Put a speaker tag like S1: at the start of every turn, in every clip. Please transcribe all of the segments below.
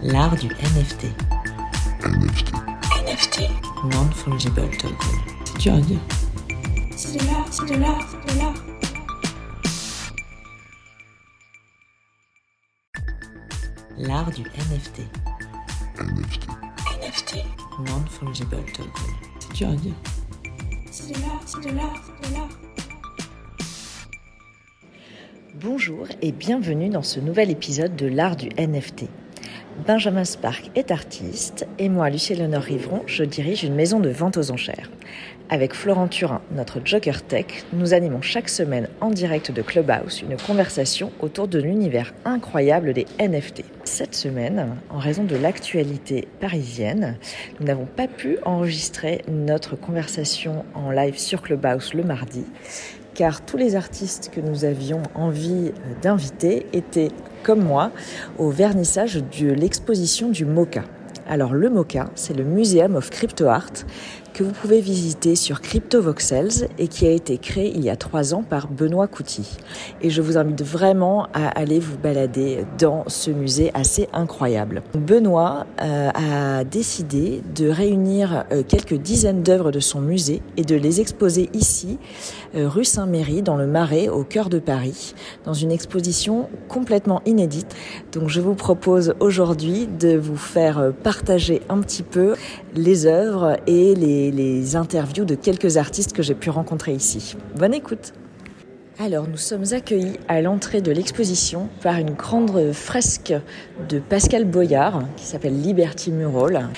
S1: L'art du NFT.
S2: NFT.
S3: NFT.
S1: Non-fungible token.
S4: C'est dur à dire.
S3: C'est de l'art, c'est de l'art, c'est de l'art.
S1: L'art du NFT.
S2: NFT.
S3: NFT.
S1: Non-fungible token.
S4: C'est dur à dire.
S3: C'est de l'art, c'est de l'art, c'est de l'art.
S5: Bonjour et bienvenue dans ce nouvel épisode de l'art du NFT. Benjamin Spark est artiste et moi, Lucie Léonore Rivron, je dirige une maison de vente aux enchères. Avec Florent Turin, notre Joker Tech, nous animons chaque semaine en direct de Clubhouse une conversation autour de l'univers incroyable des NFT. Cette semaine, en raison de l'actualité parisienne, nous n'avons pas pu enregistrer notre conversation en live sur Clubhouse le mardi, car tous les artistes que nous avions envie d'inviter étaient, comme moi, au vernissage de l'exposition du MoCA. Alors le MoCA, c'est le Museum of Crypto Art que vous pouvez visiter sur CryptoVoxels et qui a été créé il y a trois ans par Benoît Couty. Et je vous invite vraiment à aller vous balader dans ce musée assez incroyable. Benoît euh, a décidé de réunir euh, quelques dizaines d'œuvres de son musée et de les exposer ici, euh, rue Saint-Méry, dans le Marais, au cœur de Paris, dans une exposition complètement inédite. Donc je vous propose aujourd'hui de vous faire partager un petit peu les œuvres et les, les interviews de quelques artistes que j'ai pu rencontrer ici. Bonne écoute alors, nous sommes accueillis à l'entrée de l'exposition par une grande fresque de Pascal Boyard qui s'appelle Liberty Mural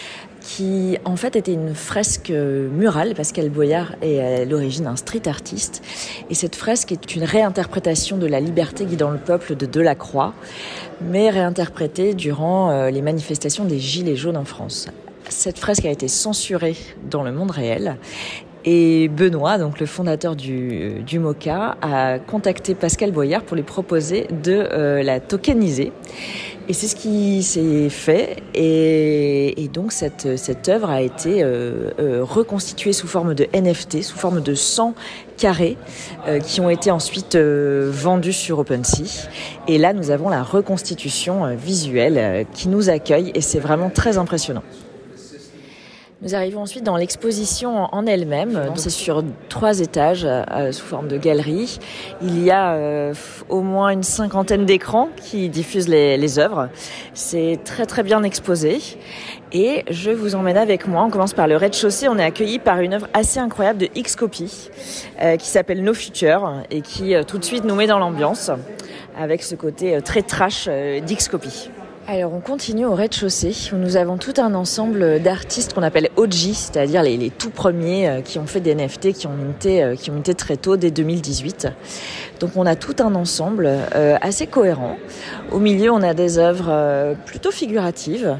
S5: qui en fait était une fresque murale. Pascal Boyard est à l'origine un street artiste. Et cette fresque est une réinterprétation de La liberté guidant le peuple de Delacroix, mais réinterprétée durant euh, les manifestations des Gilets jaunes en France. Cette fresque a été censurée dans le monde réel et Benoît, donc le fondateur du, MOCA, a contacté Pascal Boyard pour lui proposer de euh, la tokeniser. Et c'est ce qui s'est fait. Et, donc cette, cette œuvre a été euh, euh, reconstituée sous forme de NFT, sous forme de 100 carrés euh, qui ont été ensuite vendus sur OpenSea. Et là, nous avons la reconstitution visuelle qui nous accueille et c'est vraiment très impressionnant. Nous arrivons ensuite dans l'exposition en elle-même. C'est sur trois étages euh, sous forme de galerie. Il y a euh, au moins une cinquantaine d'écrans qui diffusent les, les œuvres. C'est très très bien exposé. Et je vous emmène avec moi. On commence par le rez-de-chaussée. On est accueilli par une œuvre assez incroyable de X-Copy euh, qui s'appelle No Future et qui euh, tout de suite nous met dans l'ambiance avec ce côté euh, très trash d'X-Copy. Alors on continue au rez-de-chaussée où nous avons tout un ensemble d'artistes qu'on appelle OG, c'est-à-dire les, tout premiers qui ont fait des NFT, qui ont minté, qui ont minté très tôt, dès 2018. Donc on a tout un ensemble euh, assez cohérent. Au milieu on a des œuvres euh, plutôt figuratives.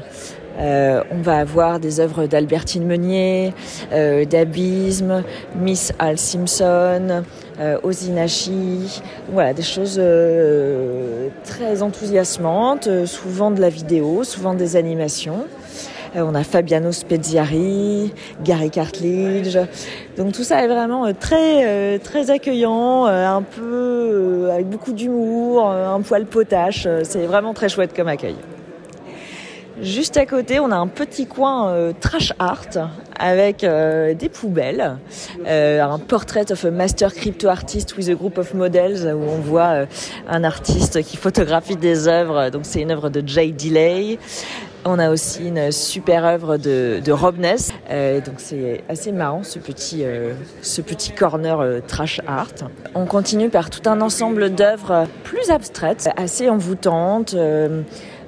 S5: Euh, on va avoir des œuvres d'Albertine Meunier, euh, d'Abysme, Miss Al Simpson, euh, Ozinashi, voilà des choses euh, très enthousiasmantes, souvent de la vidéo, souvent des animations. on a Fabiano Speziari, Gary Cartledge, donc tout ça est vraiment très très accueillant, un peu avec beaucoup d'humour, un poil potache. C'est vraiment très chouette comme accueil. Juste à côté, on a un petit coin euh, trash art avec euh, des poubelles, euh, un portrait of a master crypto artist with a group of models où on voit un artiste qui photographie des œuvres. Donc c'est une œuvre de Jay Delay. On a aussi une super œuvre de, de Rob Ness. donc c'est assez marrant ce petit, ce petit corner trash art. On continue par tout un ensemble d'œuvres plus abstraites, assez envoûtantes.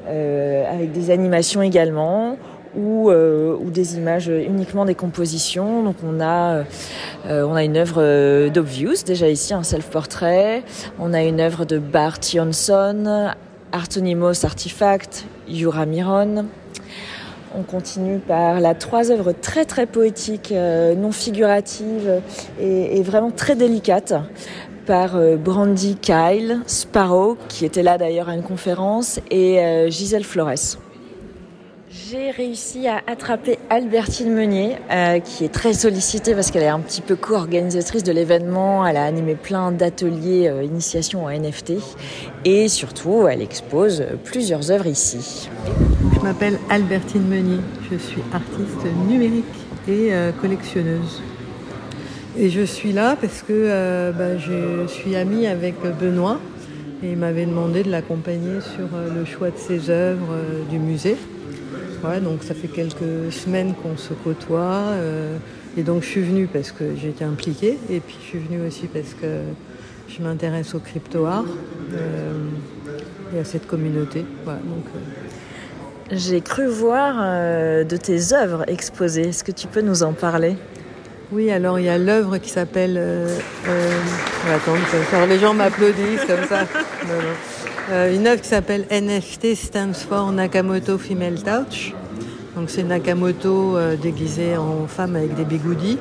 S5: Euh, avec des animations également ou, euh, ou des images uniquement des compositions. Donc on a, euh, on a une œuvre d'Obvious déjà ici, un self-portrait. On a une œuvre de Bart Johnson, Artonymos Artifact, Yura Miron. On continue par la trois œuvres très très poétiques, non figuratives et, vraiment très délicates par euh, Brandy Kyle, Sparrow, qui était là d'ailleurs à une conférence, et euh, Gisèle Flores. J'ai réussi à attraper Albertine Meunier, euh, qui est très sollicitée parce qu'elle est un petit peu co-organisatrice de l'événement. Elle a animé plein d'ateliers euh, initiation en NFT et surtout, elle expose plusieurs œuvres ici.
S6: Je m'appelle Albertine Meunier, je suis artiste numérique et euh, collectionneuse. Et je suis là parce que euh, bah, je suis amie avec Benoît et il m'avait demandé de l'accompagner sur euh, le choix de ses œuvres euh, du musée. Donc ça fait quelques semaines qu'on se côtoie et donc je suis venue parce que j'étais impliquée et puis je suis venue aussi parce que je m'intéresse au crypto art et à cette communauté. Donc,
S5: J'ai cru voir de tes œuvres exposées. Est-ce que tu peux nous en parler?
S6: Oui, alors il y a l'œuvre qui s'appelle. Euh, euh, attends, faire- les gens m'applaudissent comme ça. Non, non. Euh, une œuvre qui s'appelle NFT stands for Nakamoto Female Touch. Donc c'est Nakamoto euh, déguisée en femme avec des bigoudis.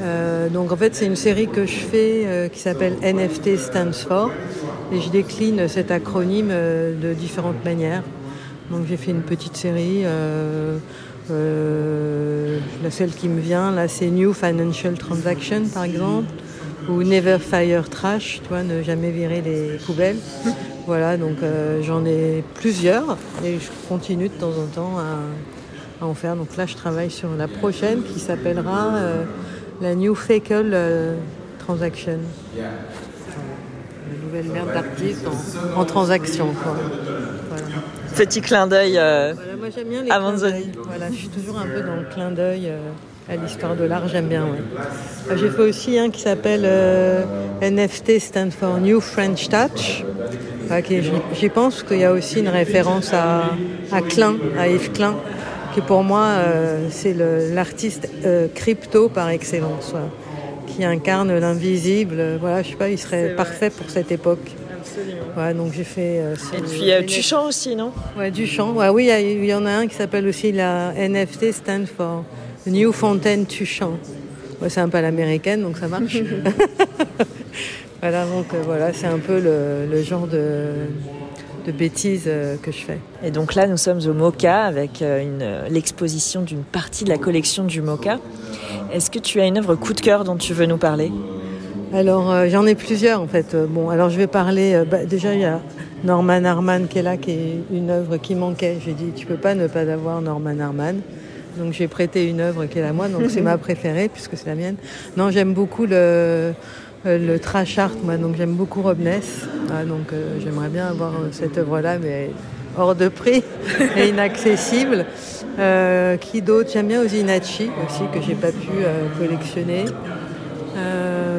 S6: Euh, donc en fait c'est une série que je fais euh, qui s'appelle NFT stands for et je décline cet acronyme de différentes manières. Donc j'ai fait une petite série. Euh, la celle qui me vient là, c'est New Financial Transaction par exemple, ou Never Fire Trash, tu vois, ne jamais virer les poubelles. Voilà, donc euh, j'en ai plusieurs et je continue de temps en temps à, en faire. Donc là, je travaille sur la prochaine qui s'appellera euh, la New Fecal Transaction. La nouvelle merde d'artiste en, transaction.
S5: Petit clin d'œil.
S6: Moi j'aime bien les d'œil. Voilà, je suis toujours un peu dans le clin d'œil euh, à l'histoire de l'art, j'aime bien. ouais. Euh, J'ai fait aussi un qui s'appelle euh, NFT stand for New French Touch. Qui est- J'y pense qu'il y a aussi une référence à, à Klein, à Yves Klein, qui pour moi euh, c'est l'artiste euh, crypto par excellence, qui incarne l'invisible. Voilà, je sais pas, il serait parfait pour cette époque. Voilà, donc j'ai fait. euh,
S5: Et puis euh, tu chantes aussi, non?
S6: Ouais, du chant. Ouais, oui, il y en a un qui s'appelle aussi la NFT stand for New Fontaine Tuchant. Ouais, c'est un peu à l'américaine, donc ça marche. voilà, donc euh, voilà, c'est un peu le, le genre de, de bêtises euh, que je fais.
S5: Et donc là, nous sommes au MoCA avec euh, euh, l'exposition d'une partie de la collection du MoCA. Est-ce que tu as une œuvre coup de cœur dont tu veux nous parler?
S6: Alors, euh, j'en ai plusieurs en fait. Euh, Bon, alors je vais parler. euh, bah, déjà, il y a Norman Harman qui est là, qui est une œuvre qui manquait. J'ai dit, tu peux pas ne pas avoir Norman Harman. Donc j'ai prêté une œuvre qui est la moi, donc c'est ma préférée puisque c'est la mienne. Non, j'aime beaucoup le, euh, le trash art, moi, donc j'aime beaucoup Robness. Ah, donc euh, j'aimerais bien avoir cette œuvre-là, mais hors de prix et inaccessible. Euh, qui d'autre? J'aime bien Osinachi aussi, que j'ai pas pu collectionner.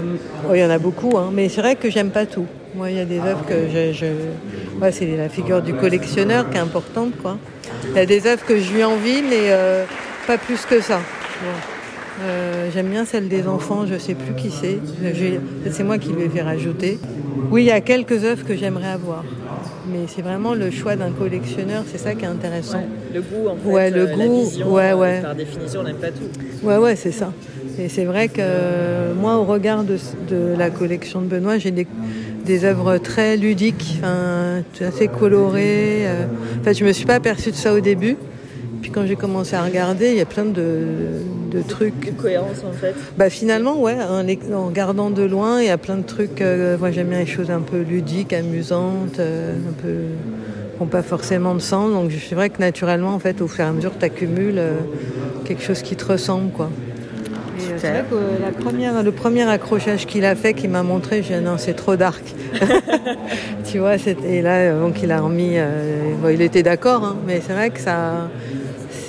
S6: Euh, oh, il y en a beaucoup, hein, mais c'est vrai que j'aime pas tout. Moi, il y a des œuvres que je. je... ouais, c'est la figure du collectionneur qui est importante, quoi. Il y a des œuvres que je lui envie, mais euh, pas plus que ça. Euh, j'aime bien celle des enfants, je sais plus qui c'est. C'est moi qui lui ai fait rajouter. Oui, il y a quelques œuvres que j'aimerais avoir. Mais c'est vraiment le choix d'un collectionneur, c'est ça qui est intéressant.
S5: Le goût, en fait.
S6: Ouais, le
S5: euh, la
S6: goût,
S5: vision,
S6: ouais, ouais.
S5: Par définition, on n'aime pas tout.
S6: Ouais, ouais, c'est ça. Et c'est vrai que euh, moi, au regard de, de la collection de Benoît, j'ai des, des œuvres très ludiques, enfin, assez colorées. euh. En fait, je me suis pas aperçue de ça au début. Puis quand j'ai commencé à regarder, il y a plein de, de trucs.
S5: Cohérence, en fait.
S6: Bah finalement, ouais, en, les- en regardant de loin, il y a plein de trucs. euh, moi, j'aime bien les choses un peu ludiques, amusantes, euh, un peu qui n'ont pas forcément de sens. Donc, c'est vrai que naturellement, en fait, au fur et à mesure, tu accumules quelque chose qui te ressemble, quoi. Euh, c'est vrai que euh, la première, le premier accrochage qu'il a fait, qu'il m'a montré, j'ai dit non, c'est trop dark. tu vois, et là, euh, donc il a remis. euh, bon, il était d'accord, hein, mais c'est vrai que ça.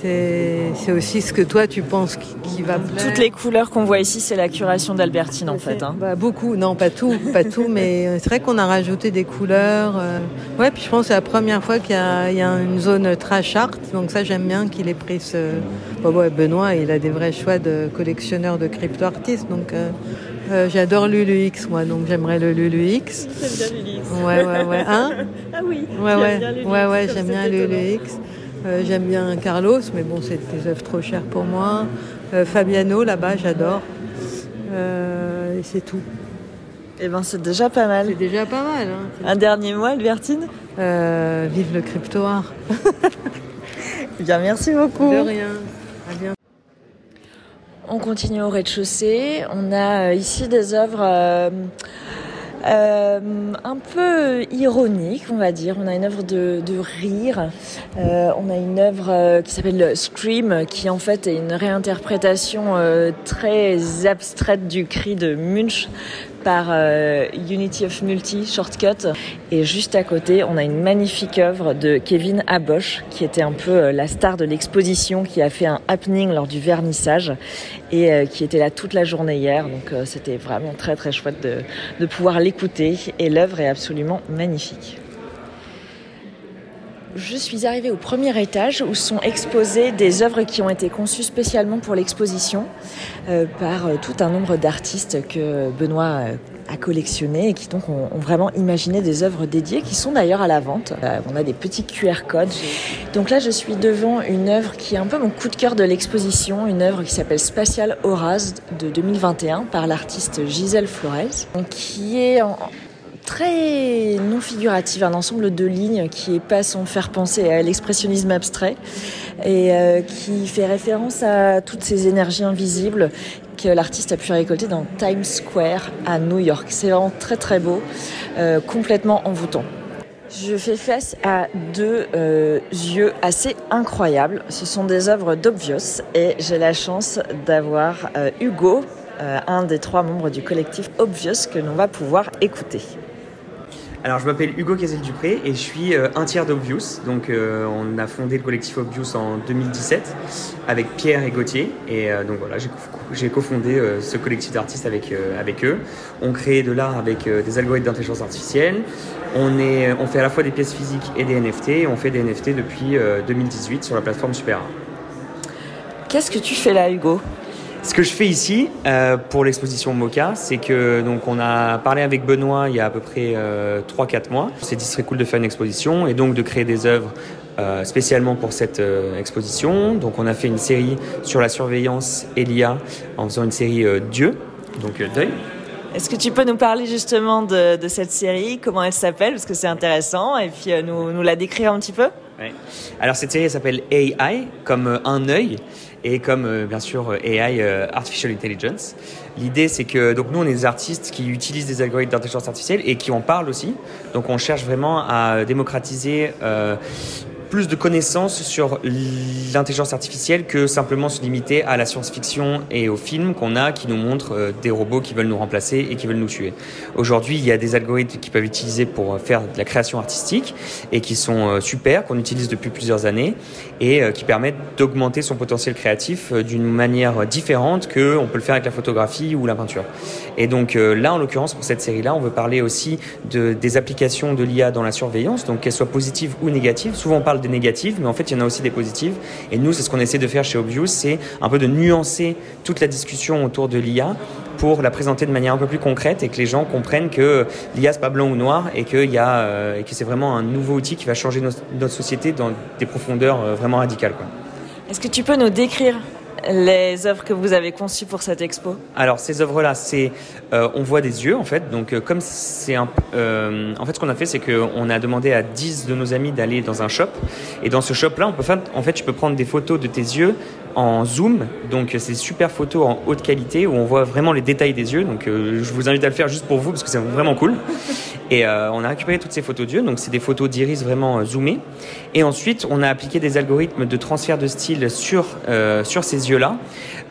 S6: C'est aussi ce que toi tu penses qui, qui va plaire.
S5: Toutes les couleurs qu'on voit ici, c'est la curation d'Albertine, en fait. hein.
S6: Bah, beaucoup, non pas tout, pas tout, mais euh, c'est vrai qu'on a rajouté des couleurs. euh. Ouais, puis je pense que c'est la première fois qu'il y, a il y a une zone trash art, donc ça j'aime bien qu'il ait pris ce. Bon, ouais, Benoît, il a des vrais choix de collectionneur de crypto artistes, donc euh, euh, j'adore Lulu X, moi, donc j'aimerais le Lulu X. Ouais, ouais, ouais, hein?
S5: Ah oui.
S6: Ouais, ouais, ouais, ouais, j'aime bien Lulu X. Euh, j'aime bien Carlos, mais bon, c'est des œuvres trop chères pour moi. Euh, Fabiano, là-bas, j'adore. Euh, et c'est tout.
S5: Eh ben, c'est déjà pas mal.
S6: C'est déjà pas mal. Hein.
S5: Un dernier mot, Albertine?
S6: Euh, vive le crypto art.
S5: Eh Bien, merci beaucoup.
S6: De rien. À bientôt.
S5: On continue au rez-de-chaussée. On a ici des œuvres un peu ironique, on va dire. On a une œuvre de, rire. Euh, on a une œuvre euh, qui s'appelle Scream, qui en fait est une réinterprétation euh, très abstraite du cri de Munch par euh, Unity of Multi Shortcut. Et juste à côté, on a une magnifique œuvre de Kevin Abosch, qui était un peu euh, la star de l'exposition, qui a fait un happening lors du vernissage et euh, qui était là toute la journée hier. Donc c'était vraiment très très chouette de, de pouvoir l'écouter. Et l'œuvre est absolument magnifique. Je suis arrivée au premier étage où sont exposées des œuvres qui ont été conçues spécialement pour l'exposition euh, par euh, tout un nombre d'artistes que Benoît euh, a collectionné et qui donc ont, vraiment imaginé des œuvres dédiées qui sont d'ailleurs à la vente. On a des petits QR codes. Donc là, je suis devant une œuvre qui est un peu mon coup de cœur de l'exposition, une œuvre qui s'appelle Spatial Auras de 2021 par l'artiste Gisèle Flores, qui est très non figurative, un ensemble de lignes qui pas sans faire penser à l'expressionnisme abstrait et euh, qui fait référence à toutes ces énergies invisibles que l'artiste a pu récolter dans Times Square à New York. C'est vraiment très très beau, euh, complètement envoûtant. Je fais face à deux euh, yeux assez incroyables. Ce sont des œuvres d'Obvious et j'ai la chance d'avoir Hugo, un des trois membres du collectif Obvious que l'on va pouvoir écouter.
S7: Alors, je m'appelle Hugo Cazel-Dupré et je suis euh, un tiers d'Obvious. Donc, euh, on a fondé le collectif Obvious en 2017 avec Pierre et Gauthier. Et euh, donc, voilà, j'ai co- j'ai cofondé ce collectif d'artistes avec, eux. On crée de l'art avec des algorithmes d'intelligence artificielle. On, on fait à la fois des pièces physiques et des NFT. Et on fait des NFT depuis euh, 2018 sur la plateforme Super Art.
S5: Qu'est-ce que tu fais là, Hugo?
S7: Ce que je fais ici euh, pour l'exposition Mocha, c'est que donc on a parlé avec Benoît il y a à peu près euh, 3-4 mois. On s'est dit ce serait cool de faire une exposition et donc de créer des œuvres euh, spécialement pour cette euh, exposition. Donc on a fait une série sur la surveillance et l'IA en faisant une série Dieu, donc deuil.
S5: Est-ce que tu peux nous parler justement de, de cette série, comment elle s'appelle, parce que c'est intéressant, et puis nous, nous la décrire un petit peu
S7: Ouais. Alors cette série elle s'appelle AI comme un œil et comme euh, bien sûr euh, AI euh, Artificial Intelligence. L'idée c'est que donc nous on est des artistes qui utilisent des algorithmes d'intelligence artificielle et qui en parlent aussi. Donc on cherche vraiment à démocratiser plus de connaissances sur l'intelligence artificielle que simplement se limiter à la science-fiction et aux films qu'on a qui nous montrent euh, des robots qui veulent nous remplacer et qui veulent nous tuer. Aujourd'hui, il y a des algorithmes qui peuvent utiliser pour euh, faire de la création artistique et qui sont euh, super, qu'on utilise depuis plusieurs années et qui permettent d'augmenter son potentiel créatif d'une manière différente que on peut le faire avec la photographie ou la peinture. Et donc là, en l'occurrence, pour cette série-là, on veut parler aussi de, des applications de l'IA dans la surveillance, donc qu'elles soient positives ou négatives. Souvent, on parle des négatives, mais en fait, il y en a aussi des positives. Et nous, c'est ce qu'on essaie de faire chez Obvious, c'est un peu de nuancer toute la discussion autour de l'IA pour la présenter de manière un peu plus concrète et que les gens comprennent que l'IA c'est pas blanc ou noir et que, y a, euh, et que c'est vraiment un nouveau outil qui va changer notre société dans des profondeurs euh, vraiment radicales.
S5: Est-ce que tu peux nous décrire les œuvres que vous avez conçues pour cette expo
S7: Alors ces œuvres-là, c'est euh, on voit des yeux en fait. Donc euh, comme c'est un, euh, en fait ce qu'on a fait, c'est qu'on a demandé à 10 de nos amis d'aller dans un shop et dans ce shop-là, on peut faire, en fait, tu peux prendre des photos de tes yeux en zoom. Donc c'est super photos en haute qualité où on voit vraiment les détails des yeux. Donc euh, je vous invite à le faire juste pour vous parce que c'est vraiment cool. Et euh, on a récupéré toutes ces photos d'yeux, donc c'est des photos d'iris vraiment euh, zoomées. Et ensuite, on a appliqué des algorithmes de transfert de style sur, euh, sur ces yeux-là,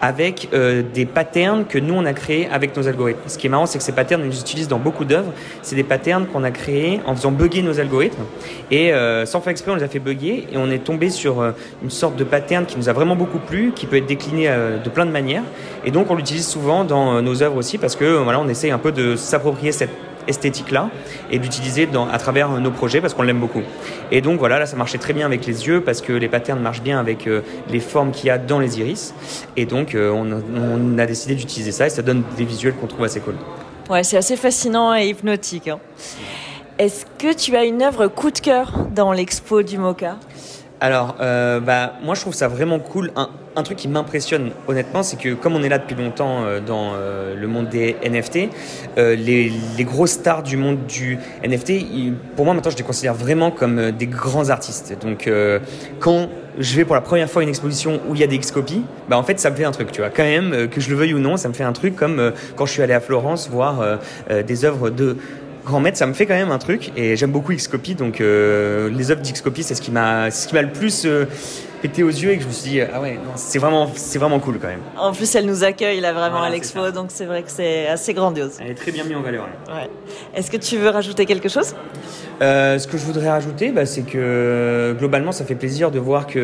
S7: avec euh, des patterns que nous, on a créés avec nos algorithmes. Ce qui est marrant, c'est que ces patterns, on les utilise dans beaucoup d'œuvres. C'est des patterns qu'on a créés en faisant bugger nos algorithmes. Et euh, sans faire exprès, on les a fait bugger, et on est tombé sur euh, une sorte de pattern qui nous a vraiment beaucoup plu, qui peut être décliné euh, de plein de manières. Et donc, on l'utilise souvent dans euh, nos œuvres aussi, parce que euh, voilà, on essaye un peu de s'approprier cette esthétique-là et d'utiliser à travers nos projets parce qu'on l'aime beaucoup. Et donc voilà, là ça marchait très bien avec les yeux parce que les patterns marchent bien avec les formes qu'il y a dans les iris. Et donc on, a, on a décidé d'utiliser ça et ça donne des visuels qu'on trouve assez cool.
S5: Ouais, c'est assez fascinant et hypnotique. hein. Est-ce que tu as une œuvre coup de cœur dans l'expo du Mocha
S7: Alors, euh, bah, moi je trouve ça vraiment cool. Un, truc qui m'impressionne honnêtement, c'est que comme on est là depuis longtemps euh, dans euh, le monde des NFT, les, les grosses stars du monde du NFT, pour moi maintenant je les considère vraiment comme des grands artistes. Donc quand je vais pour la première fois à une exposition où il y a des X-copies, bah en fait ça me fait un truc, tu vois. Quand même, que je le veuille ou non, ça me fait un truc comme quand je suis allé à Florence voir des œuvres de grand maître, ça me fait quand même un truc et j'aime beaucoup Xcopy donc euh, les œuvres d'Xcopy c'est ce qui m'a ce qui m'a le plus euh, pété aux yeux et que je me suis dit ah ouais c'est vraiment c'est vraiment cool quand même.
S5: En plus, elle nous accueille là vraiment
S7: Voilà,
S5: à l'expo, donc c'est vrai que c'est assez grandiose.
S7: Elle est très bien mise en valeur. là.
S5: Ouais. Est-ce que tu veux rajouter quelque chose?
S7: Euh, ce que je voudrais rajouter, bah, c'est que globalement, ça fait plaisir de voir que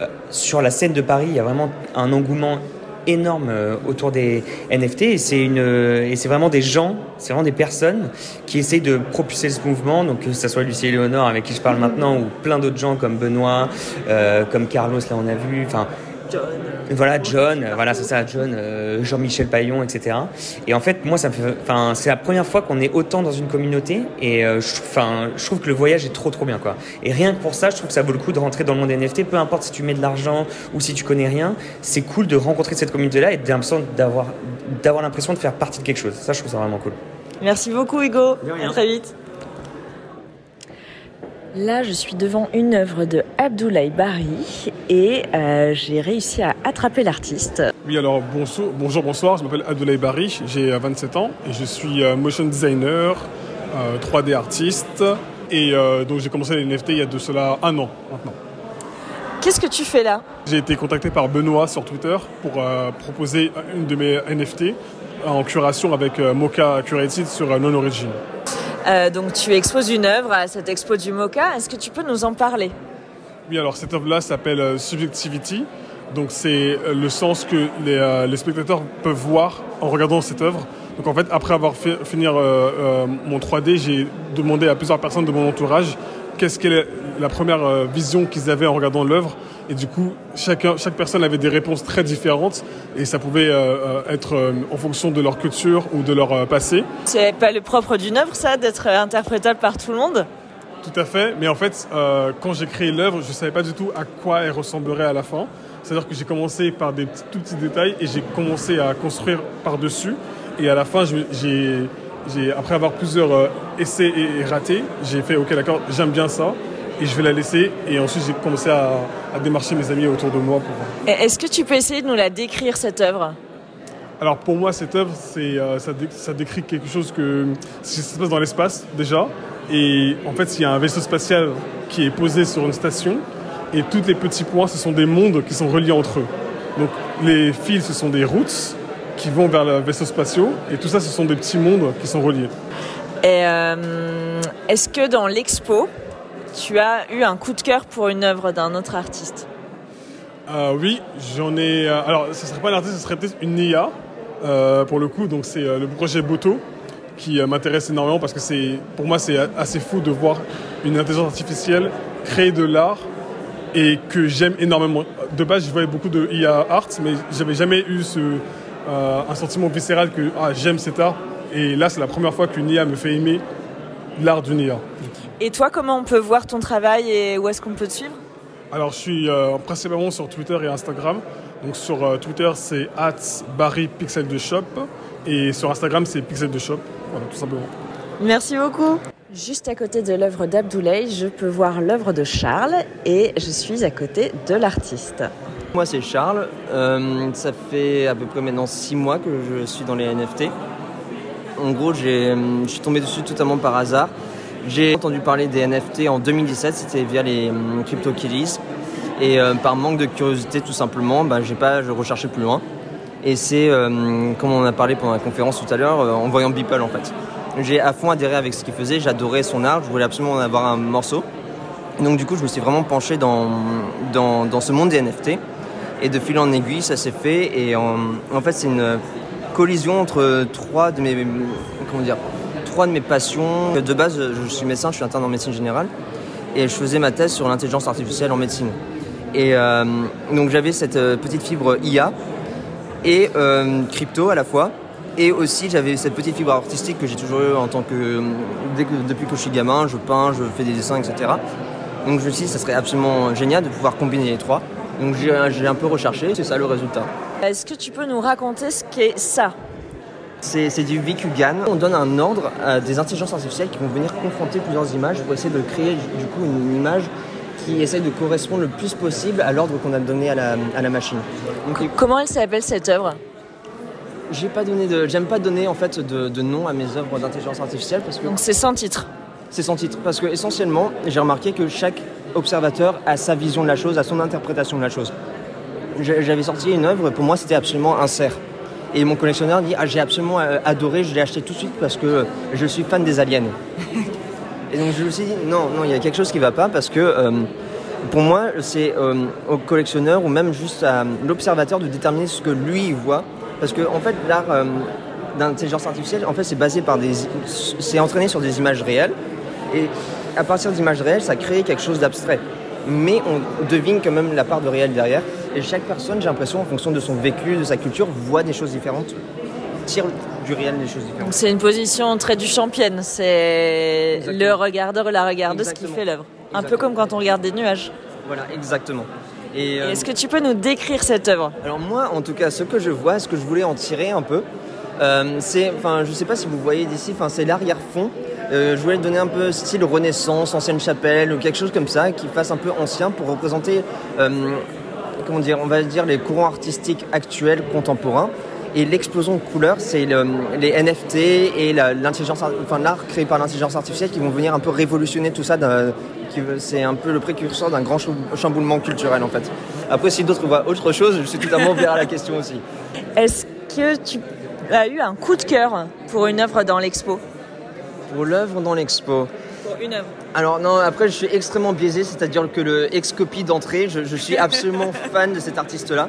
S7: euh, sur la scène de Paris, il y a vraiment un engouement énorme euh, autour des NFT et c'est une euh, et c'est vraiment des gens, c'est vraiment des personnes qui essayent de propulser ce mouvement. Donc que ce soit Lucie Léonore avec qui je parle maintenant ou plein d'autres gens comme Benoît, euh, comme Carlos là on a vu, enfin voilà John, euh, voilà c'est ça John, euh, Jean-Michel Paillon, etc. Et en fait moi ça me fait, enfin c'est la première fois qu'on est autant dans une communauté et euh, je, enfin je trouve que le voyage est trop trop bien quoi. Et rien que pour ça je trouve que ça vaut le coup de rentrer dans le monde des NFT, peu importe si tu mets de l'argent ou si tu connais rien, c'est cool de rencontrer cette communauté là et d'avoir d'avoir l'impression de faire partie de quelque chose. Ça je trouve ça vraiment cool.
S5: Merci beaucoup Hugo.
S7: De rien.
S5: À très vite. Là, je suis devant une œuvre de Abdoulaye Bari et euh, j'ai réussi à attraper l'artiste.
S8: Oui, alors bonjour, bonjour bonsoir, je m'appelle Abdoulaye Bari, j'ai euh, 27 ans et je suis euh, motion designer, euh, 3D artiste et euh, donc j'ai commencé les NFT il y a de cela un an maintenant.
S5: Qu'est-ce que tu fais là?
S8: J'ai été contacté par Benoît sur Twitter pour euh, proposer une de mes NFT en curation avec euh, Mocha Curated sur euh, Non-Origin.
S5: Euh, Donc, tu exposes une œuvre à cette expo du MoCA. Est-ce que tu peux nous en parler?
S8: Oui, alors cette œuvre-là s'appelle euh, Subjectivity. Donc c'est euh, le sens que les, spectateurs peuvent voir en regardant cette œuvre. Donc en fait, après avoir fait finir mon 3D, j'ai demandé à plusieurs personnes de mon entourage qu'est-ce qu'est la- première vision qu'ils avaient en regardant l'œuvre. Et du coup, chacun, chaque personne avait des réponses très différentes et ça pouvait euh, euh, être euh, en fonction de leur culture ou de leur euh, passé.
S5: C'est pas le propre d'une œuvre, ça, d'être interprétable par tout le monde?
S8: Tout à fait, mais en fait, quand j'ai créé l'œuvre, je ne savais pas du tout à quoi elle ressemblerait à la fin. C'est-à-dire que j'ai commencé par des petits- tout petits détails et j'ai commencé à construire par-dessus. Et à la fin, j'ai, après avoir plusieurs essais et, et ratés, j'ai fait OK, d'accord, j'aime bien ça et je vais la laisser. Et ensuite, j'ai commencé à, à démarcher mes amis autour de moi pour.
S5: Est-ce que tu peux essayer de nous la décrire, cette œuvre?
S8: Alors pour moi, cette œuvre, c'est, euh, ça, dé- ça décrit quelque chose que ça se passe dans l'espace déjà. Et en fait, il y a un vaisseau spatial qui est posé sur une station. Et tous les petits points, ce sont des mondes qui sont reliés entre eux. Donc les fils, ce sont des routes qui vont vers le vaisseau spatial. Et tout ça, ce sont des petits mondes qui sont reliés.
S5: Et euh, est-ce que dans l'expo, tu as eu un coup de cœur pour une œuvre d'un autre artiste
S8: Euh, oui, j'en ai. euh, alors, ce serait pas un artiste, ce serait peut-être une IA euh, pour le coup. Donc, c'est le projet Boto qui m'intéresse énormément parce que pour moi, c'est assez fou de voir une intelligence artificielle créer de l'art et que j'aime énormément. De base, je voyais beaucoup de IA art, mais j'avais jamais eu ce, un sentiment viscéral que ah, j'aime cet art. Et là, c'est la première fois qu'une IA me fait aimer l'art d'une IA.
S5: Et toi, comment on peut voir ton travail et où est-ce qu'on peut te suivre
S8: Alors, je suis euh, principalement sur Twitter et Instagram. Donc, sur euh, Twitter, c'est Barry Pixel de Shop. Et sur Instagram, c'est Pixel de Shop. Voilà, tout simplement.
S5: Merci beaucoup. Juste à côté de l'œuvre d'Abdoulaye, je peux voir l'œuvre de Charles et je suis à côté de l'artiste.
S9: Moi c'est Charles, Euh, ça fait à peu près maintenant 6 mois que je suis dans les NFT. En gros j'ai- je suis tombé dessus totalement par hasard. J'ai entendu parler des NFT en 2017, c'était via les hum, CryptoKitties. Et euh, par manque de curiosité tout simplement, bah, j'ai pas, je recherchais plus loin. Et c'est, euh, comme on a parlé pendant la conférence tout à l'heure, euh, en voyant Beeple en fait. J'ai à fond adhéré avec ce qu'il faisait, j'adorais son art, je voulais absolument en avoir un morceau. Donc du coup, je me suis vraiment penché dans, dans, dans ce monde des NFT. Et de fil en aiguille, ça s'est fait. Et en, en fait, c'est une collision entre trois de mes, comment dire, trois de mes passions. De base, je suis médecin, je suis interne en médecine générale. Et je faisais ma thèse sur l'intelligence artificielle en médecine. Et euh, donc j'avais cette euh, petite fibre IA et euh, crypto à la fois. Et aussi j'avais cette petite fibre artistique que j'ai toujours eu en tant que dès que- depuis que je suis gamin, je peins, je fais des dessins, etc. Donc je me suis dit, ça serait absolument génial de pouvoir combiner les trois. Donc j'ai un peu recherché, c'est ça le résultat.
S5: Est-ce que tu peux nous raconter ce qu'est ça?
S9: C'est du VQGAN. On donne un ordre à des intelligences artificielles qui vont venir confronter plusieurs images pour essayer de créer du coup une image qui essaye de correspondre le plus possible à l'ordre qu'on a donné à la, à la machine. Donc
S5: Comment elle s'appelle cette œuvre?
S9: J'ai pas donné de, j'aime pas donner en fait de, de nom à mes œuvres d'intelligence artificielle parce que
S5: Donc c'est sans titre.
S9: c'est son titre. Parce que essentiellement, j'ai remarqué que chaque observateur a sa vision de la chose, a son interprétation de la chose. J'avais sorti une œuvre, pour moi c'était absolument un cerf. Et mon collectionneur dit ah j'ai absolument euh, adoré, je l'ai acheté tout de suite parce que je suis fan des aliens. Et donc je me suis dit non non il y a quelque chose qui va pas parce que euh, pour moi c'est euh, au collectionneur ou même juste à l'observateur de déterminer ce que lui voit. Parce que en fait l'art euh, d'intelligence artificielle en fait c'est basé par des c'est entraîné sur des images réelles. Et à partir d'images réelles ça crée quelque chose d'abstrait. Mais on devine quand même la part de réel derrière et chaque personne j'ai l'impression en fonction de son vécu de sa culture voit des choses différentes tire du réel des choses différentes
S5: c'est une position très du champienne. C'est le regardeur ou la regardeuse qui fait l'œuvre. Un peu comme quand on regarde des nuages.
S9: voilà exactement et,
S5: Et
S9: euh,
S5: Est-ce que tu peux nous décrire cette œuvre?
S9: Alors moi, en tout cas, ce que je vois, ce que je voulais en tirer un peu, euh, c'est, enfin, je sais pas si vous voyez d'ici, enfin, c'est l'arrière-fond. Euh, je voulais donner un peu style Renaissance, ancienne chapelle ou quelque chose comme ça, qui fasse un peu ancien pour représenter, comment dire, on va dire les courants artistiques actuels, contemporains. Et l'explosion de couleurs, c'est le- les NFT et l'intelligence, enfin l'art créé par l'intelligence artificielle qui vont venir un peu révolutionner tout ça. C'est un peu le précurseur d'un grand cham- chamboulement culturel en fait. Après, si d'autres voient autre chose, je suis totalement ouvert à la question aussi.
S5: Est-ce que tu as eu un coup de cœur pour une œuvre dans l'expo?
S9: Pour l'œuvre dans l'expo?
S5: Pour une œuvre.
S9: Alors non, après je suis extrêmement biaisé, c'est-à-dire que le ex-copie d'entrée, je, je suis absolument fan de cet artiste-là.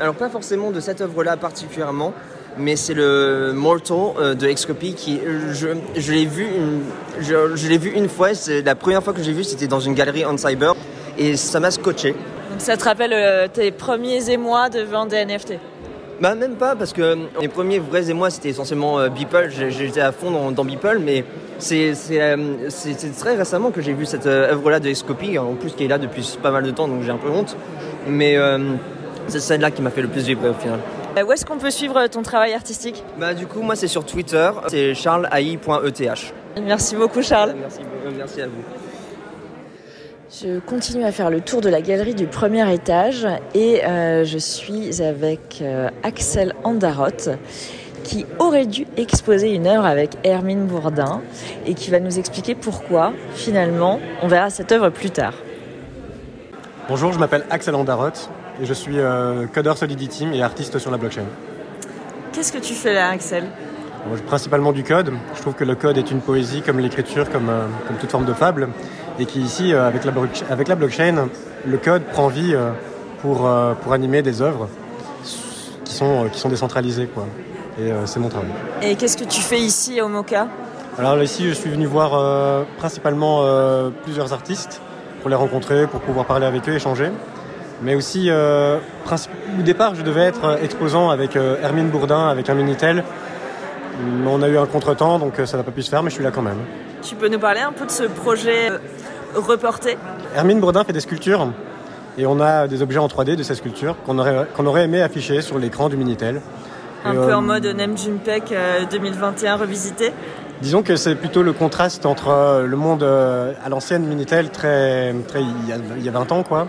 S9: Alors pas forcément de cette œuvre-là particulièrement, mais c'est le Mortal euh, de Excopy qui, euh, je, je l'ai vu, une, je, je l'ai vu une fois. C'est la première fois que j'ai vu, c'était dans une galerie on cyber et ça m'a scotché.
S5: Donc ça te rappelle euh, tes premiers émois devant des NFT
S9: Bah même pas parce que euh, les premiers vrais émois c'était essentiellement euh, Beeple, j'étais à fond dans, dans Beeple mais c'est euh, c'est- très récemment que j'ai vu cette euh, œuvre-là de Scopy, en plus qui est là depuis pas mal de temps donc j'ai un peu honte. Mais euh, c'est celle-là qui m'a fait le plus vibrer au final.
S5: Où est-ce qu'on peut suivre ton travail artistique?
S9: Bah du coup moi c'est sur Twitter, c'est charlesai.eth.
S5: Merci beaucoup Charles.
S9: Merci, merci à vous.
S5: Je continue à faire le tour de la galerie du premier étage et euh, je suis avec euh, Axel Andaroth qui aurait dû exposer une œuvre avec Hermine Bourdin et qui va nous expliquer pourquoi finalement on verra cette œuvre plus tard.
S10: Bonjour, je m'appelle Axel Andaroth et je suis euh, codeur Solidity et artiste sur la blockchain.
S5: Qu'est-ce que tu fais là Axel?
S10: Bon, principalement du code. Je trouve que le code est une poésie comme l'écriture, comme, euh, comme toute forme de fable. Et qui ici, euh, avec, la blockcha- avec la blockchain, le code prend vie euh, pour, euh, pour animer des œuvres qui sont, euh, qui sont décentralisées. Quoi. Et euh, c'est mon travail.
S5: Et qu'est-ce que tu fais ici au Mocha
S10: Alors là, ici, je suis venu voir euh, principalement euh, plusieurs artistes pour les rencontrer, pour pouvoir parler avec eux, échanger. Mais aussi, au départ, je devais être exposant avec Hermine Bourdin, avec un Minitel. Mais On a eu un contretemps, donc ça n'a pas pu se faire, mais je suis là quand même.
S5: Tu peux nous parler un peu de ce projet reporté?
S10: Hermine Bourdin fait des sculptures et on a des objets en 3D de ces sculptures qu'on aurait, qu'on aurait aimé afficher sur l'écran du Minitel.
S5: Un
S10: Et,
S5: peu
S10: euh,
S5: en mode Nem Jimpek euh, 2021 revisité
S10: Disons que c'est plutôt le contraste entre euh, le monde euh, à l'ancienne Minitel, très, très, il, y a, il y a 20 ans, quoi,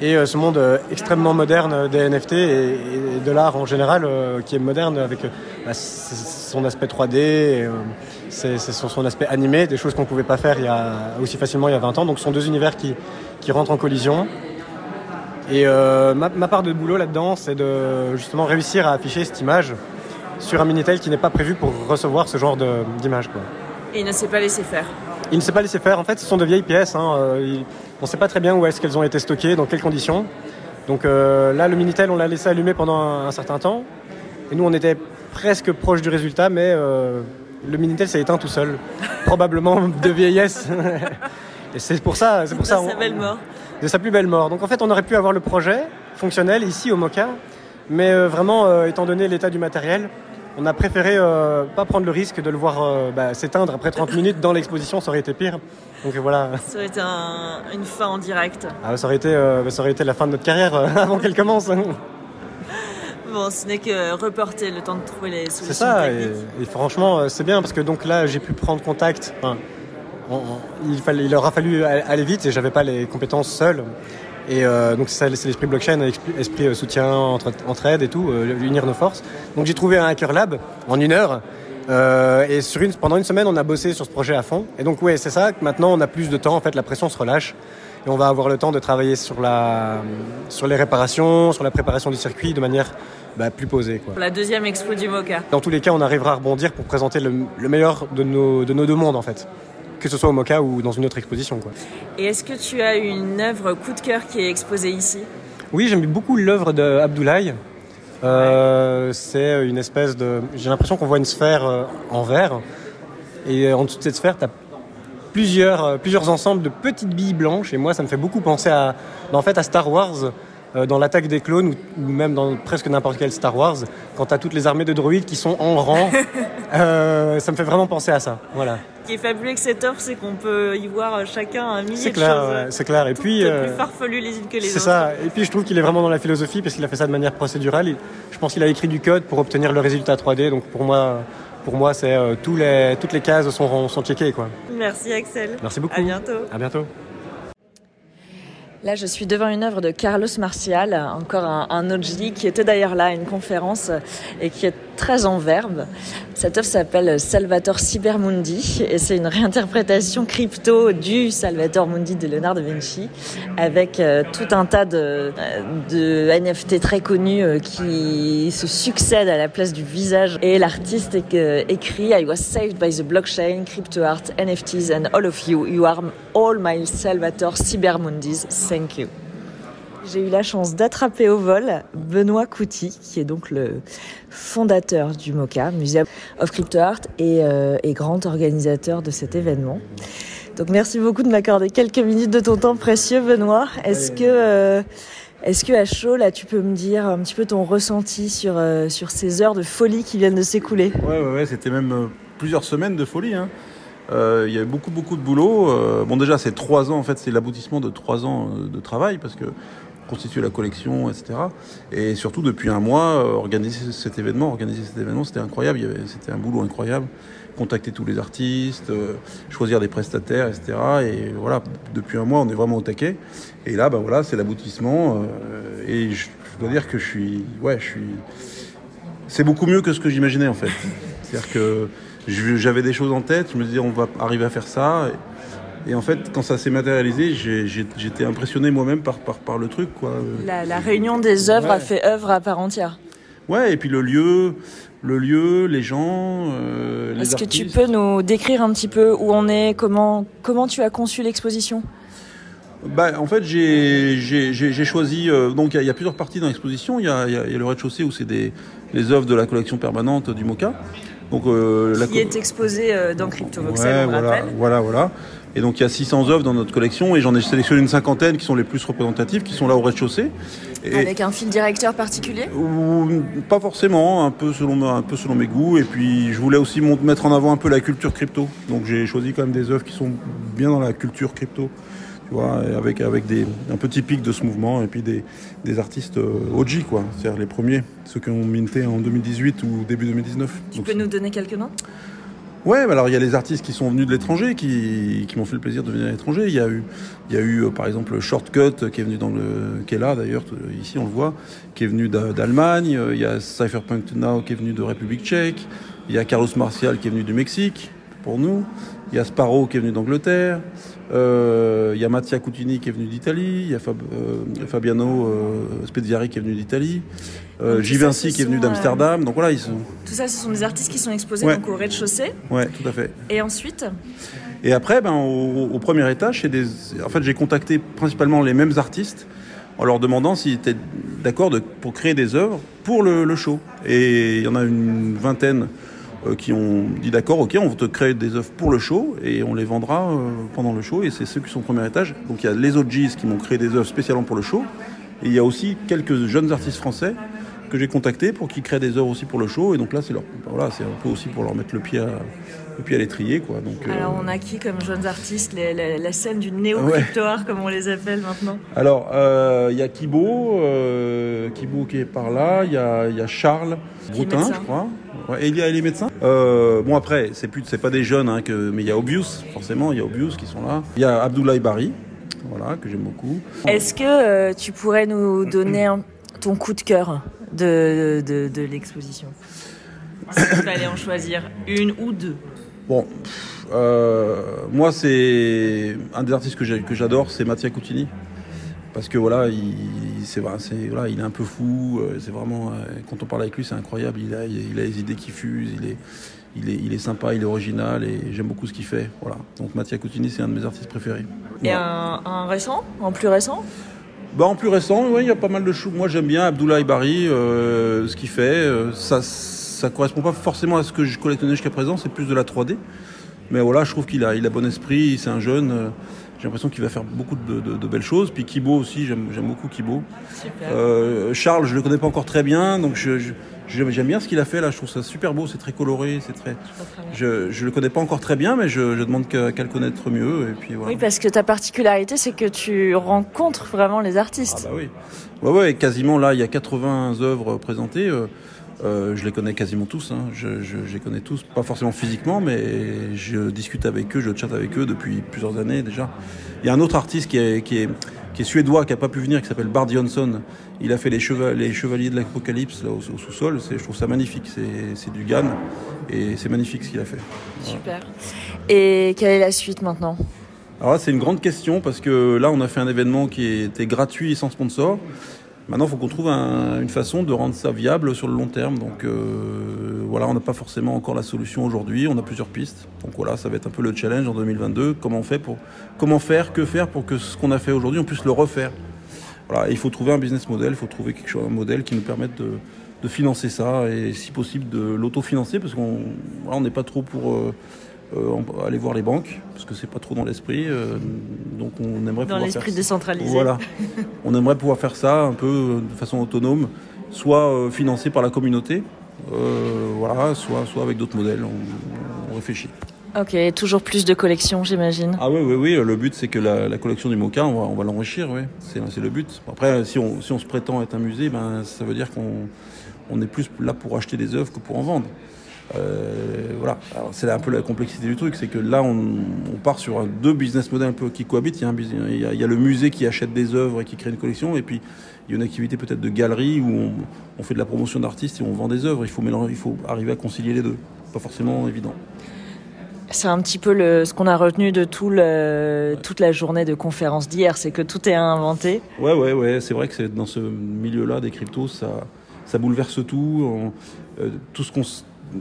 S10: et euh, ce monde euh, extrêmement moderne des NFT et, de l'art en général, euh, qui est moderne avec euh, bah, son aspect 3D, et, euh, c'est c'est son, son aspect animé, des choses qu'on ne pouvait pas faire il y a, aussi facilement il y a 20 ans. Donc ce sont deux univers qui, qui rentrent en collision. Et euh, ma, ma part de boulot là-dedans, c'est de justement réussir à afficher cette image sur un Minitel qui n'est pas prévu pour recevoir ce genre d'image. quoi.
S5: et il ne s'est pas laissé faire.
S10: Il ne s'est pas laissé faire. En fait, ce sont de vieilles pièces. hein. Euh, il- on ne sait pas très bien où est-ce qu'elles ont été stockées, dans quelles conditions. Donc euh, là, le Minitel, on l'a laissé allumer pendant un, un certain temps. Et nous, on était presque proche du résultat, mais euh, le Minitel s'est éteint tout seul. Probablement de vieillesse. Et c'est pour ça, c'est pour ça.
S5: Dans sa
S10: on-
S5: belle mort.
S10: de sa plus belle mort. Donc en fait, on aurait pu avoir le projet fonctionnel ici au Mocha, mais euh, vraiment, euh, étant donné l'état du matériel, on a préféré euh, pas prendre le risque de le voir euh, bah, s'éteindre après 30 minutes dans l'exposition, ça aurait été pire. Donc voilà,
S5: Ça aurait été un- une fin en direct.
S10: Ah, ça, aurait été, euh, ça aurait été la fin de notre carrière avant qu'elle commence.
S5: Bon, ce n'est que reporter le temps de trouver les solutions
S10: C'est ça, et, franchement, c'est bien parce que donc là, j'ai pu prendre contact. Enfin, on- il, fallait, il aura fallu aller vite et j'avais pas les compétences seul. Et euh, donc, c'est l'esprit blockchain, esprit, euh, soutien, entre, entraide et tout, euh, unir nos forces. Donc, j'ai trouvé un hacker lab en une heure. Euh, et sur une, pendant une semaine, on a bossé sur ce projet à fond. Et donc, ouais, c'est ça. Maintenant, on a plus de temps. En fait, la pression se relâche. Et on va avoir le temps de travailler sur, la, sur les réparations, sur la préparation du circuit de manière bah, plus posée. Quoi.
S5: La deuxième expo du MOCA.
S10: Dans tous les cas, on arrivera à rebondir pour présenter le, le meilleur de nos, de nos deux mondes, en fait. Que ce soit au MOCA ou dans une autre exposition. Quoi.
S5: Et est-ce que tu as une œuvre coup de cœur qui est exposée ici?
S10: Oui, j'aime beaucoup l'œuvre de Abdoulaye. Euh, C'est une espèce de. J'ai l'impression qu'on voit une sphère euh, en verre. Et euh, en dessous de cette sphère, tu as plusieurs, euh, plusieurs ensembles de petites billes blanches. Et moi, ça me fait beaucoup penser à, en fait, à Star Wars. Euh, Dans l'attaque des clones ou même dans presque n'importe quel Star Wars, quand tu as toutes les armées de droïdes qui sont en rang, euh, ça me fait vraiment penser à ça. Voilà.
S5: Ce qui est fabuleux avec cette œuvre, c'est qu'on peut y voir chacun un millier
S10: C'est
S5: de
S10: clair,
S5: choses.
S10: ouais, c'est clair. Et puis, euh,
S5: plus farfelues les unes que les
S10: C'est
S5: autres.
S10: ça. Et puis je trouve qu'il est vraiment dans la philosophie parce qu'il a fait ça de manière procédurale. Il- Je pense qu'il a écrit du code pour obtenir le résultat 3D. Donc pour moi, pour moi, c'est euh, tous les, toutes les cases sont, sont checkées quoi.
S5: Merci Axel.
S10: Merci beaucoup.
S5: À bientôt.
S10: À bientôt.
S5: Là, je suis devant une œuvre de Carlos Martial, encore un, un OG qui était d'ailleurs là à une conférence et qui est très en verbe. Cette œuvre s'appelle Salvator Cybermundi et c'est une réinterprétation crypto du Salvator Mundi de Leonardo da Vinci avec euh, tout un tas de, NFT très connus euh, qui se succèdent à la place du visage. Et l'artiste euh, écrit I was saved by the blockchain, crypto art, NFTs and all of you. You are all my Salvator Cybermundis. Thank you. J'ai eu la chance d'attraper au vol Benoît Couty, qui est donc le fondateur du MOCA, Museum of Crypto Art, et, euh, et grand organisateur de cet événement. Donc merci beaucoup de m'accorder quelques minutes de ton temps précieux, Benoît. Est-ce que, euh, est-ce que à chaud, là, tu peux me dire un petit peu ton ressenti sur, euh, sur ces heures de folie qui viennent de s'écouler?
S11: Ouais, ouais, ouais, c'était même plusieurs semaines de folie. hein. Euh, Il y avait beaucoup, beaucoup de boulot. Euh, bon, déjà, c'est trois ans, en fait, c'est l'aboutissement de trois ans euh, de travail parce que constituer la collection, etc. Et surtout, depuis un mois, euh, organiser cet événement, organiser cet événement, c'était incroyable. C'était un boulot incroyable. Contacter tous les artistes, euh, choisir des prestataires, etc. Et voilà, depuis un mois, on est vraiment au taquet. Et là, ben voilà, c'est l'aboutissement. euh, et je, dois dire que je suis, ouais, je suis. C'est beaucoup mieux que ce que j'imaginais en fait. C'est-à-dire que j'avais des choses en tête, je me disais on va arriver à faire ça. Et en fait, quand ça s'est matérialisé, j'étais impressionné moi-même par, par, par le truc. Quoi.
S5: la, la réunion des œuvres a fait œuvre à part entière.
S11: Ouais, et puis le lieu, le lieu, les gens, euh, les
S5: Est-ce que tu peux nous décrire un petit peu où on est, comment, comment tu as conçu l'exposition?
S11: Bah, en fait, j'ai choisi. euh, donc, il y, a- il y a plusieurs parties dans l'exposition. Il y y y a le rez-de-chaussée où c'est les œuvres de la collection permanente du MoCA. Donc, euh,
S5: qui est exposé euh, dans CryptoVoxel,
S11: Ouais,
S5: on
S11: voilà,
S5: rappelle.
S11: voilà, voilà. Et donc, il y a 600 œuvres dans notre collection et j'en ai sélectionné une cinquantaine qui sont les plus représentatives, qui sont là au rez-de-chaussée.
S5: Avec un fil directeur particulier?
S11: Ou pas forcément, un peu selon un peu selon mes goûts. Et puis je voulais aussi mettre en avant un peu la culture crypto. Donc j'ai choisi quand même des œuvres qui sont bien dans la culture crypto, tu vois, avec avec des un peu typiques de ce mouvement et puis des, des artistes euh, OG quoi, c'est-à-dire les premiers, ceux qui ont minté en 2018 ou début 2019.
S5: Tu
S11: Donc,
S5: peux nous donner quelques noms?
S11: Ouais, bah alors il y a les artistes qui sont venus de l'étranger, qui, qui m'ont fait le plaisir de venir à l'étranger. Il y a eu, il y a eu euh, par exemple Shortcut euh, qui est venu dans le, qui est là d'ailleurs, ici on le voit, qui est venu d'A- d'Allemagne. Il y a Cypherpunk Now qui est venu de République Tchèque. Il y a Carlos Martial qui est venu du Mexique pour nous. Il y a Sparrow qui est venu d'Angleterre. Euh, il y a Mattia Coutini qui est venu d'Italie. Il y a Fab- euh, Fabiano euh, Speziari qui est venu d'Italie. Euh, Givenchy qui est venu
S5: euh,
S11: d'Amsterdam. Donc voilà, ils sont.
S5: Tout ça, ce sont des artistes qui sont exposés
S11: Ouais.
S5: donc au rez-de-chaussée.
S11: Ouais, tout à fait.
S5: Et ensuite,
S11: Et après, ben, au, au premier étage, c'est des... en fait, j'ai contacté principalement les mêmes artistes en leur demandant s'ils étaient d'accord de- pour créer des œuvres pour le, le show. Et il y en a une vingtaine euh, qui ont dit d'accord, ok, on va te créer des œuvres pour le show et on les vendra euh, pendant le show. Et c'est ceux qui sont au premier étage. Donc il y a les OGs qui m'ont créé des œuvres spécialement pour le show. Et il y a aussi quelques jeunes artistes français que j'ai contactés pour qu'ils créent des œuvres aussi pour le show. Et donc là, c'est leur, voilà, c'est un peu aussi pour leur mettre le pied à, le pied à l'étrier, quoi. Donc, euh,
S5: Alors, on a qui comme jeunes artistes les- la, la scène du néo-crypto-art, comme on les appelle maintenant?
S11: Alors, euh, il y a Kibo, euh, Kibo qui est par là, il y a, y a Charles Broutin, je crois. Ouais, et il y a les médecins? Euh, bon, après, c'est plus, c'est pas des jeunes, hein, que, mais il y a Obvious, forcément, il y a Obvious qui sont là. Il y a Abdoulaye Bari, voilà, que j'aime beaucoup.
S5: Est-ce que euh, tu pourrais nous donner un- ton coup de cœur de, de, de l'exposition? S'il fallait en choisir une ou deux.
S11: Bon, pff, euh, moi, c'est un des artistes que j'adore, c'est Mattia Coutini. Parce que voilà, il, c'est, voilà, il est un peu fou. euh, C'est vraiment, euh, quand on parle avec lui, c'est incroyable. Il a, il a les idées qui fusent. Il est, il est, il est sympa, il est original et j'aime beaucoup ce qu'il fait. Voilà. Donc Mattia Coutini, c'est un de mes artistes préférés.
S5: Et un, un récent En plus récent?
S11: Bah, en plus récent, ouais, il y a pas mal de choses. Moi, j'aime bien Abdoulaye Bari, euh, ce qu'il fait. Euh, ça, ça correspond pas forcément à ce que je collectionnais jusqu'à présent. C'est plus de la 3D. Mais voilà, je trouve qu'il a, il a bon esprit. C'est un jeune. euh, j'ai l'impression qu'il va faire beaucoup de, de- de belles choses. Puis Kibo aussi, j'aime, beaucoup Kibo.
S5: Super.
S11: Euh, Charles, je le connais pas encore très bien, donc je, je- je- j'aime bien ce qu'il a fait là. Je trouve ça super beau. C'est très coloré. C'est très. Je, je le connais pas encore très bien, mais je, je demande qu'à, qu'à le connaître mieux. Et puis voilà.
S5: Oui, parce que ta particularité, c'est que tu rencontres vraiment les artistes.
S11: Ah bah oui. Ouais, ouais, quasiment là, il y a 80 œuvres présentées. Euh, je les connais quasiment tous. hein. Je, je- je les connais tous, pas forcément physiquement, mais je discute avec eux, je chatte avec eux depuis plusieurs années déjà. Il y a un autre artiste qui est, qui est, qui est suédois, qui n'a pas pu venir, qui s'appelle Bard Johnson. Il a fait les, cheva- les Chevaliers de l'Apocalypse là, au, au sous-sol. Je trouve ça magnifique. C'est du Gann et c'est magnifique ce qu'il a fait. Voilà.
S5: Super. Et quelle est la suite maintenant?
S11: Alors là, c'est une grande question parce que là, on a fait un événement qui était gratuit et sans sponsor. Maintenant, il faut qu'on trouve un- une façon de rendre ça viable sur le long terme. Donc euh, voilà, on n'a pas forcément encore la solution aujourd'hui. On a plusieurs pistes. Donc voilà, ça va être un peu le challenge en 2022. Comment on fait pour comment faire, que faire pour que ce qu'on a fait aujourd'hui, on puisse le refaire? Voilà, il faut trouver un business model, il faut trouver quelque chose, un modèle qui nous permette de, financer ça et si possible de l'autofinancer parce qu'on n'est pas trop pour euh, euh, aller voir les banques parce que c'est pas trop dans l'esprit. euh, donc on aimerait
S5: Dans
S11: pouvoir
S5: l'esprit
S11: faire-
S5: décentralisé.
S11: Voilà, on aimerait pouvoir faire ça un peu euh, de façon autonome, soit financé par la communauté, voilà, soit soit avec d'autres modèles. On, on réfléchit.
S5: Ok, toujours plus de collections, j'imagine.
S11: Ah oui, oui, oui. Le but, c'est que la, la collection du Mocha, on va, on va l'enrichir, oui. C'est, c'est le but. Après, si on, si on se prétend être un musée, ben, ça veut dire qu'on on est plus là pour acheter des œuvres que pour en vendre. Euh, voilà. C'est un peu la complexité du truc, c'est que là, on, on part sur un- deux business models un peu qui cohabitent. Il y, a un bus- il, y a, il y a le musée qui achète des œuvres et qui crée une collection, et puis il y a une activité peut-être de galerie où on, on fait de la promotion d'artistes et on vend des œuvres. Il faut, mélanger, il faut arriver à concilier les deux. Pas forcément évident.
S5: C'est un petit peu le, ce qu'on a retenu de tout le, toute la journée de conférence d'hier, c'est que tout est à inventer.
S11: Ouais, ouais, ouais. C'est vrai que c'est dans ce milieu-là des cryptos, ça, ça bouleverse tout. On- euh, tout ce qu'on,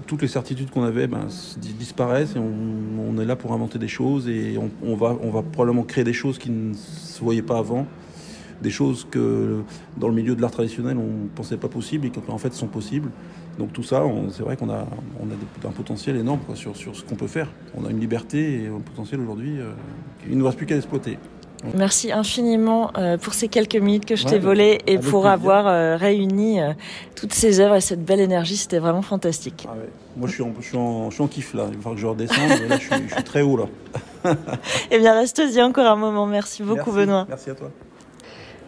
S11: toutes les certitudes qu'on avait ben, disparaissent et on, est là pour inventer des choses et on, va, probablement créer des choses qui ne se voyaient pas avant, des choses que dans le milieu de l'art traditionnel on pensait pas possible et qui en fait sont possibles. Donc tout ça, c'est vrai qu'on a, un potentiel énorme sur, ce qu'on peut faire. On a une liberté et un potentiel aujourd'hui. euh, il ne nous reste plus qu'à l'exploiter.
S5: Merci infiniment euh, pour ces quelques minutes que je
S11: Ouais,
S5: t'ai volées et pour
S11: plaisir.
S5: avoir euh, réuni euh, toutes ces œuvres et cette belle énergie. C'était vraiment fantastique.
S11: Ah ouais. Moi, je suis, en, je, suis en, je suis en kiff là. Il va falloir que je redescende. là, je suis, je suis très haut là.
S5: Eh bien, reste-y encore un moment. Merci beaucoup,
S11: Merci.
S5: Benoît.
S11: Merci à toi.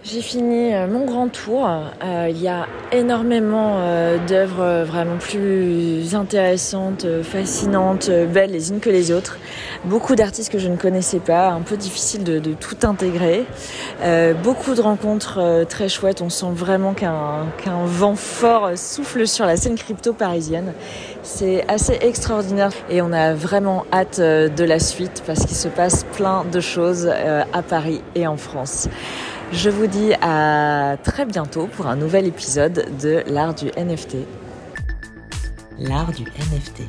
S5: J'ai fini euh, mon grand tour. Euh, il y a énormément euh, d'œuvres vraiment plus intéressantes, fascinantes, belles les unes que les autres. Beaucoup d'artistes que je ne connaissais pas, un peu difficile de, tout intégrer. Beaucoup de rencontres très chouettes. On sent vraiment qu'un vent fort souffle sur la scène crypto parisienne. C'est assez extraordinaire et on a vraiment hâte de la suite parce qu'il se passe plein de choses à Paris et en France. Je vous dis à très bientôt pour un nouvel épisode de l'art du NFT.
S1: L'art du NFT.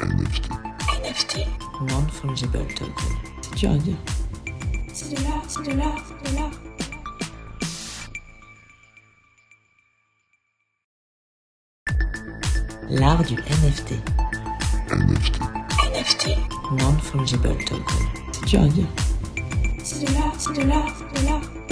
S2: NFT.
S3: NFT.
S1: Non-fungible token.
S4: C'est dur à dire.
S3: C'est de l'art, c'est de l'art, c'est de l'art.
S1: L'art du NFT.
S2: NFT.
S3: NFT.
S1: Non-fungible token.
S4: C'est dur à dire.
S3: C'est de l'art, c'est